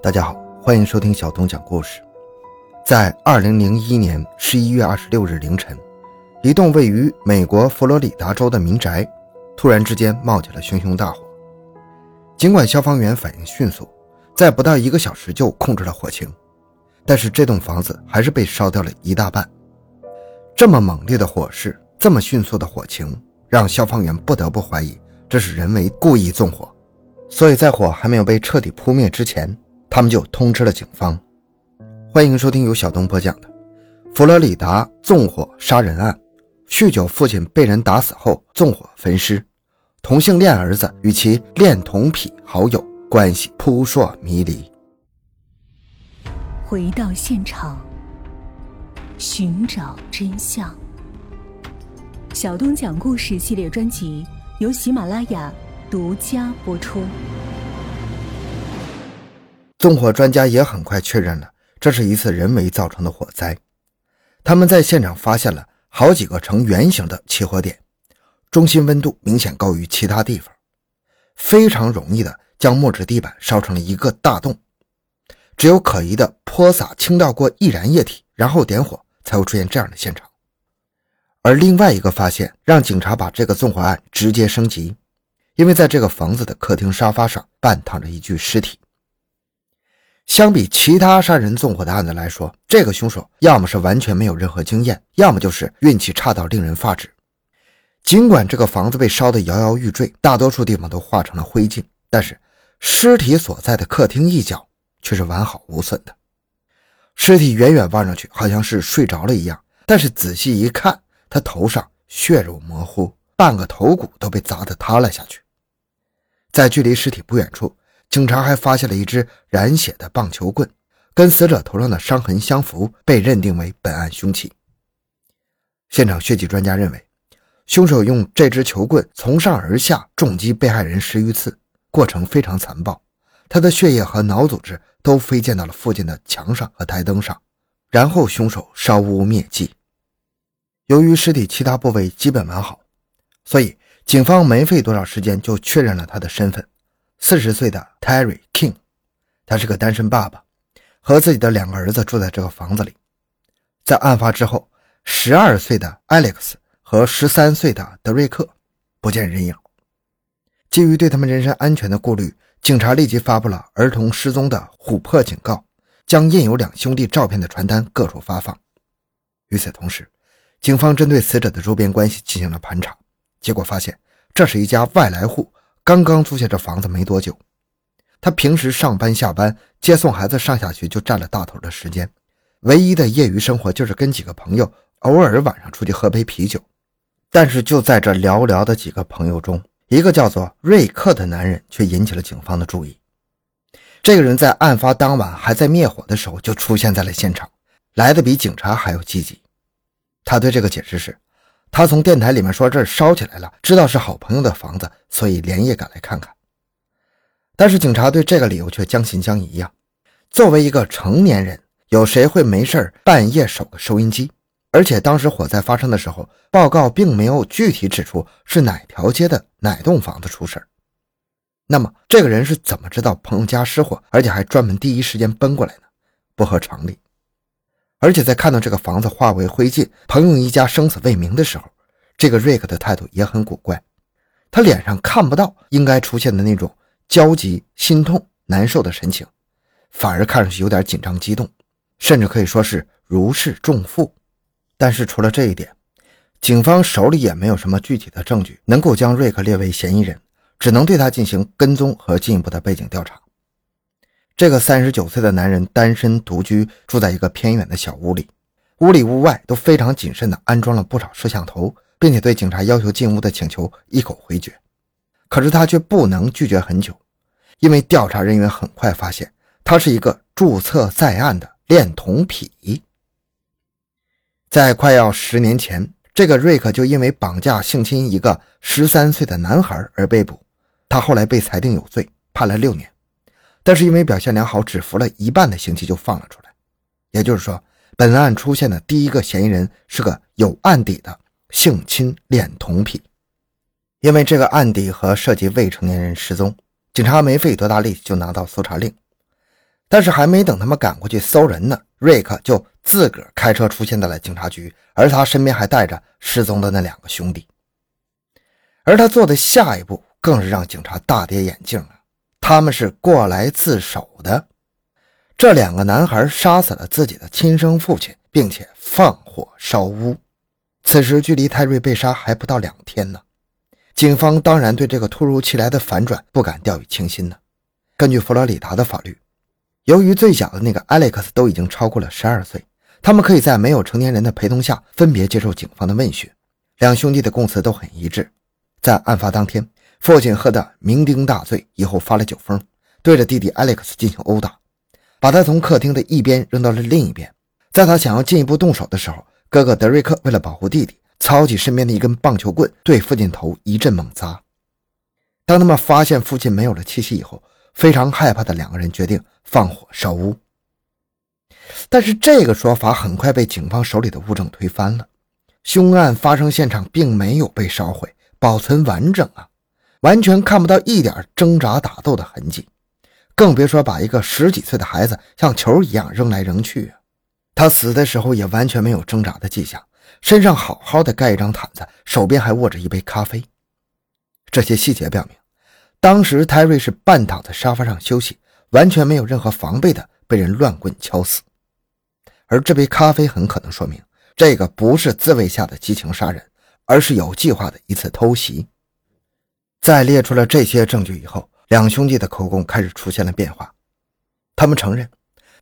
大家好，欢迎收听小东讲故事。在二零零一年十一月二十六日凌晨，一栋位于美国佛罗里达州的民宅突然之间冒起了熊熊大火。尽管消防员反应迅速，在不到一个小时就控制了火情，但是这栋房子还是被烧掉了一大半。这么猛烈的火势，这么迅速的火情，让消防员不得不怀疑这是人为故意纵火。所以在火还没有被彻底扑灭之前，他们就通知了警方。欢迎收听由小东播讲的《佛罗里达纵火杀人案》，酗酒父亲被人打死后纵火焚尸，同性恋儿子与其恋童癖好友关系扑朔迷离。回到现场，寻找真相。小东讲故事系列专辑由喜马拉雅。独家播出。纵火专家也很快确认了，这是一次人为造成的火灾。他们在现场发现了好几个呈圆形的起火点，中心温度明显高于其他地方，非常容易的将木质地板烧成了一个大洞。只有可疑的泼洒倾倒过易燃液体，然后点火，才会出现这样的现场。而另外一个发现，让警察把这个纵火案直接升级。因为在这个房子的客厅沙发上半躺着一具尸体。相比其他杀人纵火的案子来说，这个凶手要么是完全没有任何经验，要么就是运气差到令人发指。尽管这个房子被烧得摇摇欲坠，大多数地方都化成了灰烬，但是尸体所在的客厅一角却是完好无损的。尸体远远望上去好像是睡着了一样，但是仔细一看，他头上血肉模糊，半个头骨都被砸得塌了下去。在距离尸体不远处，警察还发现了一支染血的棒球棍，跟死者头上的伤痕相符，被认定为本案凶器。现场血迹专家认为，凶手用这支球棍从上而下重击被害人十余次，过程非常残暴。他的血液和脑组织都飞溅到了附近的墙上和台灯上，然后凶手烧屋灭迹。由于尸体其他部位基本完好，所以。警方没费多少时间就确认了他的身份：四十岁的 Terry King，他是个单身爸爸，和自己的两个儿子住在这个房子里。在案发之后，十二岁的 Alex 和十三岁的德瑞克不见人影。基于对他们人身安全的顾虑，警察立即发布了儿童失踪的琥珀警告，将印有两兄弟照片的传单各处发放。与此同时，警方针对死者的周边关系进行了盘查。结果发现，这是一家外来户，刚刚租下这房子没多久。他平时上班下班、接送孩子上下学就占了大头的时间，唯一的业余生活就是跟几个朋友偶尔晚上出去喝杯啤酒。但是就在这寥寥的几个朋友中，一个叫做瑞克的男人却引起了警方的注意。这个人在案发当晚还在灭火的时候就出现在了现场，来的比警察还要积极。他对这个解释是。他从电台里面说这儿烧起来了，知道是好朋友的房子，所以连夜赶来看看。但是警察对这个理由却将信将疑呀。作为一个成年人，有谁会没事半夜守个收音机？而且当时火灾发生的时候，报告并没有具体指出是哪条街的哪栋房子出事那么这个人是怎么知道朋友家失火，而且还专门第一时间奔过来呢？不合常理。而且在看到这个房子化为灰烬，朋友一家生死未明的时候，这个瑞克的态度也很古怪。他脸上看不到应该出现的那种焦急、心痛、难受的神情，反而看上去有点紧张、激动，甚至可以说是如释重负。但是除了这一点，警方手里也没有什么具体的证据能够将瑞克列为嫌疑人，只能对他进行跟踪和进一步的背景调查。这个三十九岁的男人单身独居，住在一个偏远的小屋里，屋里屋外都非常谨慎地安装了不少摄像头，并且对警察要求进屋的请求一口回绝。可是他却不能拒绝很久，因为调查人员很快发现他是一个注册在案的恋童癖。在快要十年前，这个瑞克就因为绑架性侵一个十三岁的男孩而被捕，他后来被裁定有罪，判了六年。但是因为表现良好，只服了一半的刑期就放了出来。也就是说，本案出现的第一个嫌疑人是个有案底的性侵恋童癖。因为这个案底和涉及未成年人失踪，警察没费多大力气就拿到搜查令。但是还没等他们赶过去搜人呢，瑞克就自个儿开车出现在了警察局，而他身边还带着失踪的那两个兄弟。而他做的下一步更是让警察大跌眼镜啊！他们是过来自首的，这两个男孩杀死了自己的亲生父亲，并且放火烧屋。此时距离泰瑞被杀还不到两天呢，警方当然对这个突如其来的反转不敢掉以轻心呢。根据佛罗里达的法律，由于最小的那个 Alex 都已经超过了十二岁，他们可以在没有成年人的陪同下分别接受警方的问询。两兄弟的供词都很一致。在案发当天，父亲喝得酩酊大醉，以后发了酒疯，对着弟弟 Alex 进行殴打，把他从客厅的一边扔到了另一边。在他想要进一步动手的时候，哥哥德瑞克为了保护弟弟，操起身边的一根棒球棍，对父亲头一阵猛砸。当他们发现父亲没有了气息以后，非常害怕的两个人决定放火烧屋。但是这个说法很快被警方手里的物证推翻了，凶案发生现场并没有被烧毁。保存完整啊，完全看不到一点挣扎打斗的痕迹，更别说把一个十几岁的孩子像球一样扔来扔去啊。他死的时候也完全没有挣扎的迹象，身上好好的盖一张毯子，手边还握着一杯咖啡。这些细节表明，当时泰瑞是半躺在沙发上休息，完全没有任何防备的被人乱棍敲死。而这杯咖啡很可能说明，这个不是自卫下的激情杀人。而是有计划的一次偷袭。在列出了这些证据以后，两兄弟的口供开始出现了变化。他们承认，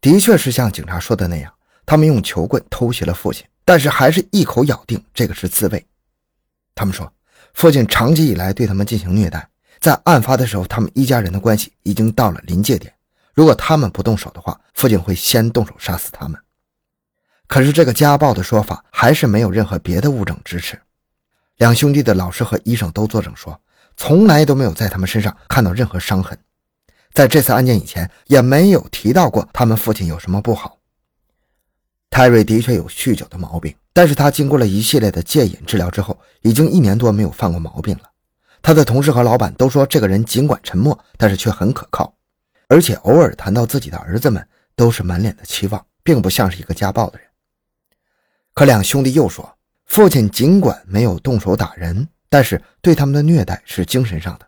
的确是像警察说的那样，他们用球棍偷袭了父亲，但是还是一口咬定这个是自卫。他们说，父亲长期以来对他们进行虐待，在案发的时候，他们一家人的关系已经到了临界点。如果他们不动手的话，父亲会先动手杀死他们。可是这个家暴的说法还是没有任何别的物证支持。两兄弟的老师和医生都作证说，从来都没有在他们身上看到任何伤痕，在这次案件以前也没有提到过他们父亲有什么不好。泰瑞的确有酗酒的毛病，但是他经过了一系列的戒瘾治疗之后，已经一年多没有犯过毛病了。他的同事和老板都说，这个人尽管沉默，但是却很可靠，而且偶尔谈到自己的儿子们，都是满脸的期望，并不像是一个家暴的人。可两兄弟又说。父亲尽管没有动手打人，但是对他们的虐待是精神上的。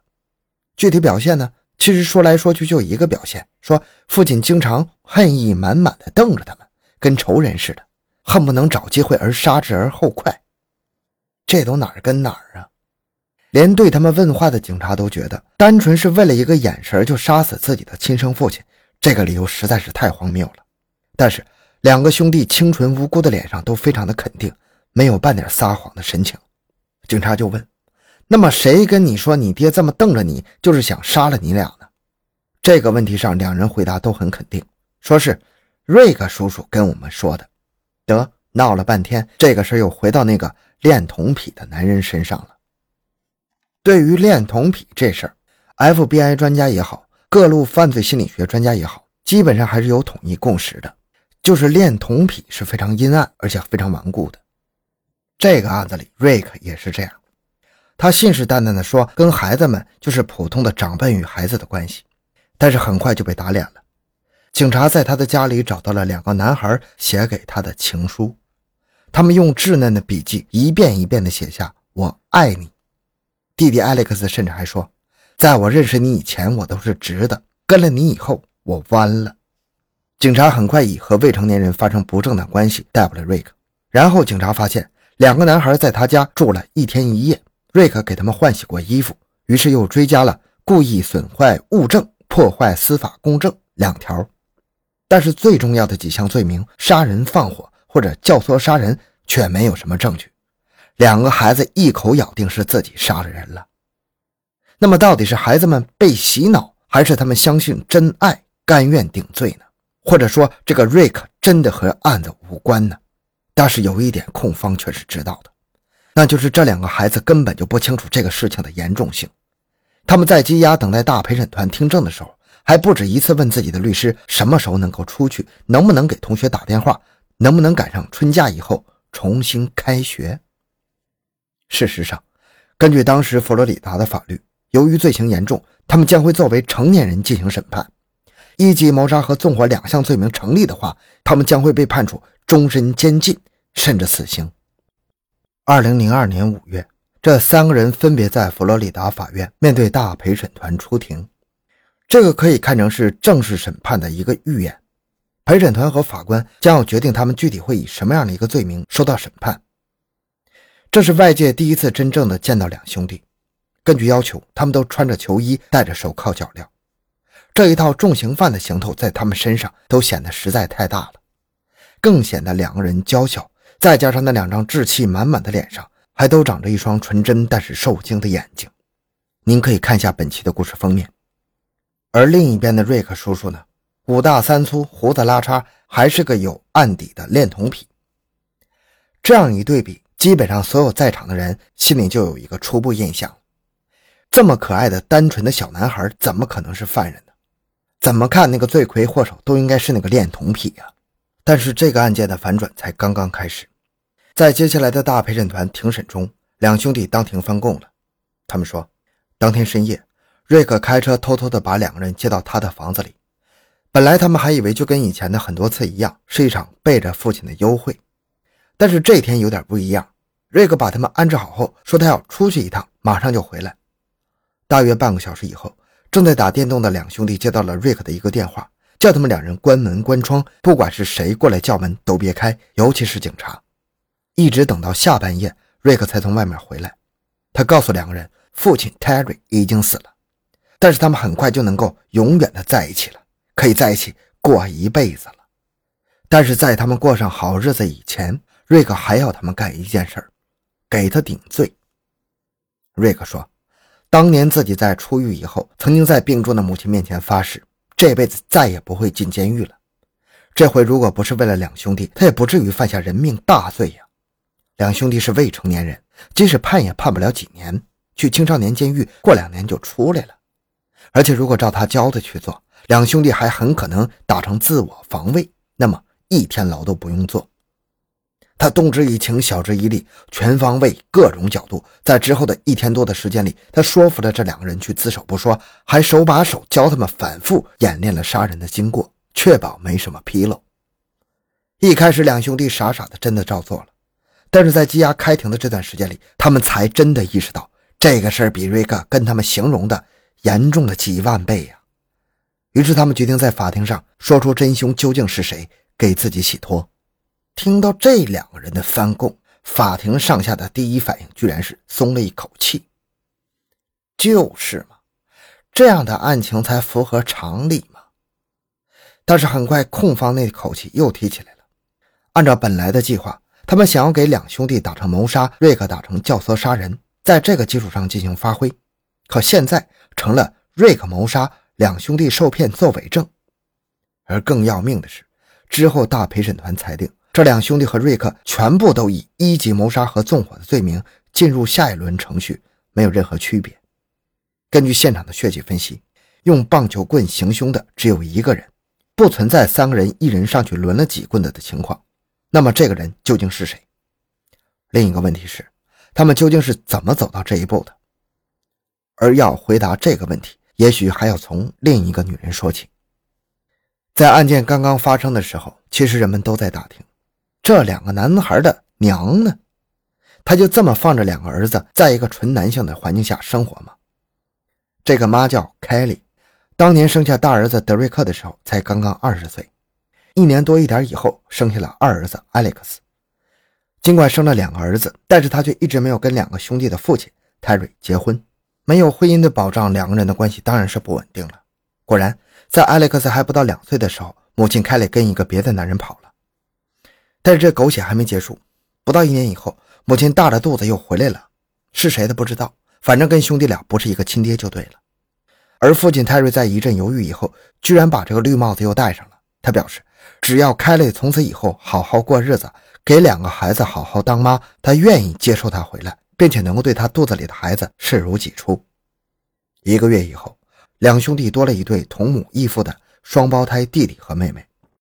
具体表现呢？其实说来说去就一个表现：说父亲经常恨意满满的瞪着他们，跟仇人似的，恨不能找机会而杀之而后快。这都哪儿跟哪儿啊？连对他们问话的警察都觉得，单纯是为了一个眼神就杀死自己的亲生父亲，这个理由实在是太荒谬了。但是两个兄弟清纯无辜的脸上都非常的肯定。没有半点撒谎的神情，警察就问：“那么谁跟你说你爹这么瞪着你，就是想杀了你俩呢？”这个问题上，两人回答都很肯定，说是瑞克叔叔跟我们说的。得闹了半天，这个事又回到那个恋童癖的男人身上了。对于恋童癖这事儿，FBI 专家也好，各路犯罪心理学专家也好，基本上还是有统一共识的，就是恋童癖是非常阴暗而且非常顽固的。这个案子里，瑞克也是这样。他信誓旦旦地说，跟孩子们就是普通的长辈与孩子的关系，但是很快就被打脸了。警察在他的家里找到了两个男孩写给他的情书，他们用稚嫩的笔迹一遍一遍地写下“我爱你”。弟弟艾利克斯甚至还说：“在我认识你以前，我都是直的；跟了你以后，我弯了。”警察很快以和未成年人发生不正当关系逮捕了瑞克，然后警察发现。两个男孩在他家住了一天一夜，瑞克给他们换洗过衣服，于是又追加了故意损坏物证、破坏司法公正两条。但是最重要的几项罪名——杀人放火或者教唆杀人，却没有什么证据。两个孩子一口咬定是自己杀了人了。那么，到底是孩子们被洗脑，还是他们相信真爱，甘愿顶罪呢？或者说，这个瑞克真的和案子无关呢？但是有一点，控方却是知道的，那就是这两个孩子根本就不清楚这个事情的严重性。他们在羁押等待大陪审团听证的时候，还不止一次问自己的律师什么时候能够出去，能不能给同学打电话，能不能赶上春假以后重新开学。事实上，根据当时佛罗里达的法律，由于罪行严重，他们将会作为成年人进行审判。一级谋杀和纵火两项罪名成立的话，他们将会被判处终身监禁，甚至死刑。二零零二年五月，这三个人分别在佛罗里达法院面对大陪审团出庭。这个可以看成是正式审判的一个预演。陪审团和法官将要决定他们具体会以什么样的一个罪名受到审判。这是外界第一次真正的见到两兄弟。根据要求，他们都穿着球衣，戴着手铐脚镣。这一套重刑犯的行头在他们身上都显得实在太大了，更显得两个人娇小。再加上那两张稚气满满的脸上，还都长着一双纯真但是受惊的眼睛。您可以看一下本期的故事封面。而另一边的瑞克叔叔呢，五大三粗，胡子拉碴，还是个有案底的恋童癖。这样一对比，基本上所有在场的人心里就有一个初步印象：这么可爱的单纯的小男孩，怎么可能是犯人呢？怎么看那个罪魁祸首都应该是那个恋童癖呀？但是这个案件的反转才刚刚开始，在接下来的大陪审团庭审中，两兄弟当庭翻供了。他们说，当天深夜，瑞克开车偷偷的把两个人接到他的房子里。本来他们还以为就跟以前的很多次一样，是一场背着父亲的幽会。但是这天有点不一样。瑞克把他们安置好后，说他要出去一趟，马上就回来。大约半个小时以后，正在打电动的两兄弟接到了瑞克的一个电话。叫他们两人关门关窗，不管是谁过来叫门都别开，尤其是警察。一直等到下半夜，瑞克才从外面回来。他告诉两个人，父亲 Terry 已经死了，但是他们很快就能够永远的在一起了，可以在一起过一辈子了。但是在他们过上好日子以前，瑞克还要他们干一件事儿，给他顶罪。瑞克说，当年自己在出狱以后，曾经在病重的母亲面前发誓。这辈子再也不会进监狱了。这回如果不是为了两兄弟，他也不至于犯下人命大罪呀。两兄弟是未成年人，即使判也判不了几年，去青少年监狱过两年就出来了。而且如果照他教的去做，两兄弟还很可能打成自我防卫，那么一天牢都不用坐。他动之以情，晓之以理，全方位、各种角度，在之后的一天多的时间里，他说服了这两个人去自首不说，还手把手教他们反复演练了杀人的经过，确保没什么纰漏。一开始，两兄弟傻傻的真的照做了，但是在羁押开庭的这段时间里，他们才真的意识到这个事儿比瑞克跟他们形容的严重了几万倍呀。于是，他们决定在法庭上说出真凶究竟是谁，给自己洗脱。听到这两个人的翻供，法庭上下的第一反应居然是松了一口气。就是嘛，这样的案情才符合常理嘛。但是很快，控方那口气又提起来了。按照本来的计划，他们想要给两兄弟打成谋杀，瑞克打成教唆杀人，在这个基础上进行发挥。可现在成了瑞克谋杀，两兄弟受骗做伪证。而更要命的是，之后大陪审团裁定。这两兄弟和瑞克全部都以一级谋杀和纵火的罪名进入下一轮程序，没有任何区别。根据现场的血迹分析，用棒球棍行凶的只有一个人，不存在三个人一人上去抡了几棍子的情况。那么这个人究竟是谁？另一个问题是，他们究竟是怎么走到这一步的？而要回答这个问题，也许还要从另一个女人说起。在案件刚刚发生的时候，其实人们都在打听。这两个男孩的娘呢？他就这么放着两个儿子在一个纯男性的环境下生活吗？这个妈叫凯莉，当年生下大儿子德瑞克的时候才刚刚二十岁，一年多一点以后生下了二儿子艾利克斯。尽管生了两个儿子，但是他却一直没有跟两个兄弟的父亲泰瑞结婚。没有婚姻的保障，两个人的关系当然是不稳定了。果然，在艾利克斯还不到两岁的时候，母亲凯莉跟一个别的男人跑了。但是这狗血还没结束，不到一年以后，母亲大着肚子又回来了，是谁都不知道，反正跟兄弟俩不是一个亲爹就对了。而父亲泰瑞在一阵犹豫以后，居然把这个绿帽子又戴上了。他表示，只要凯莉从此以后好好过日子，给两个孩子好好当妈，他愿意接受她回来，并且能够对她肚子里的孩子视如己出。一个月以后，两兄弟多了一对同母异父的双胞胎弟弟和妹妹。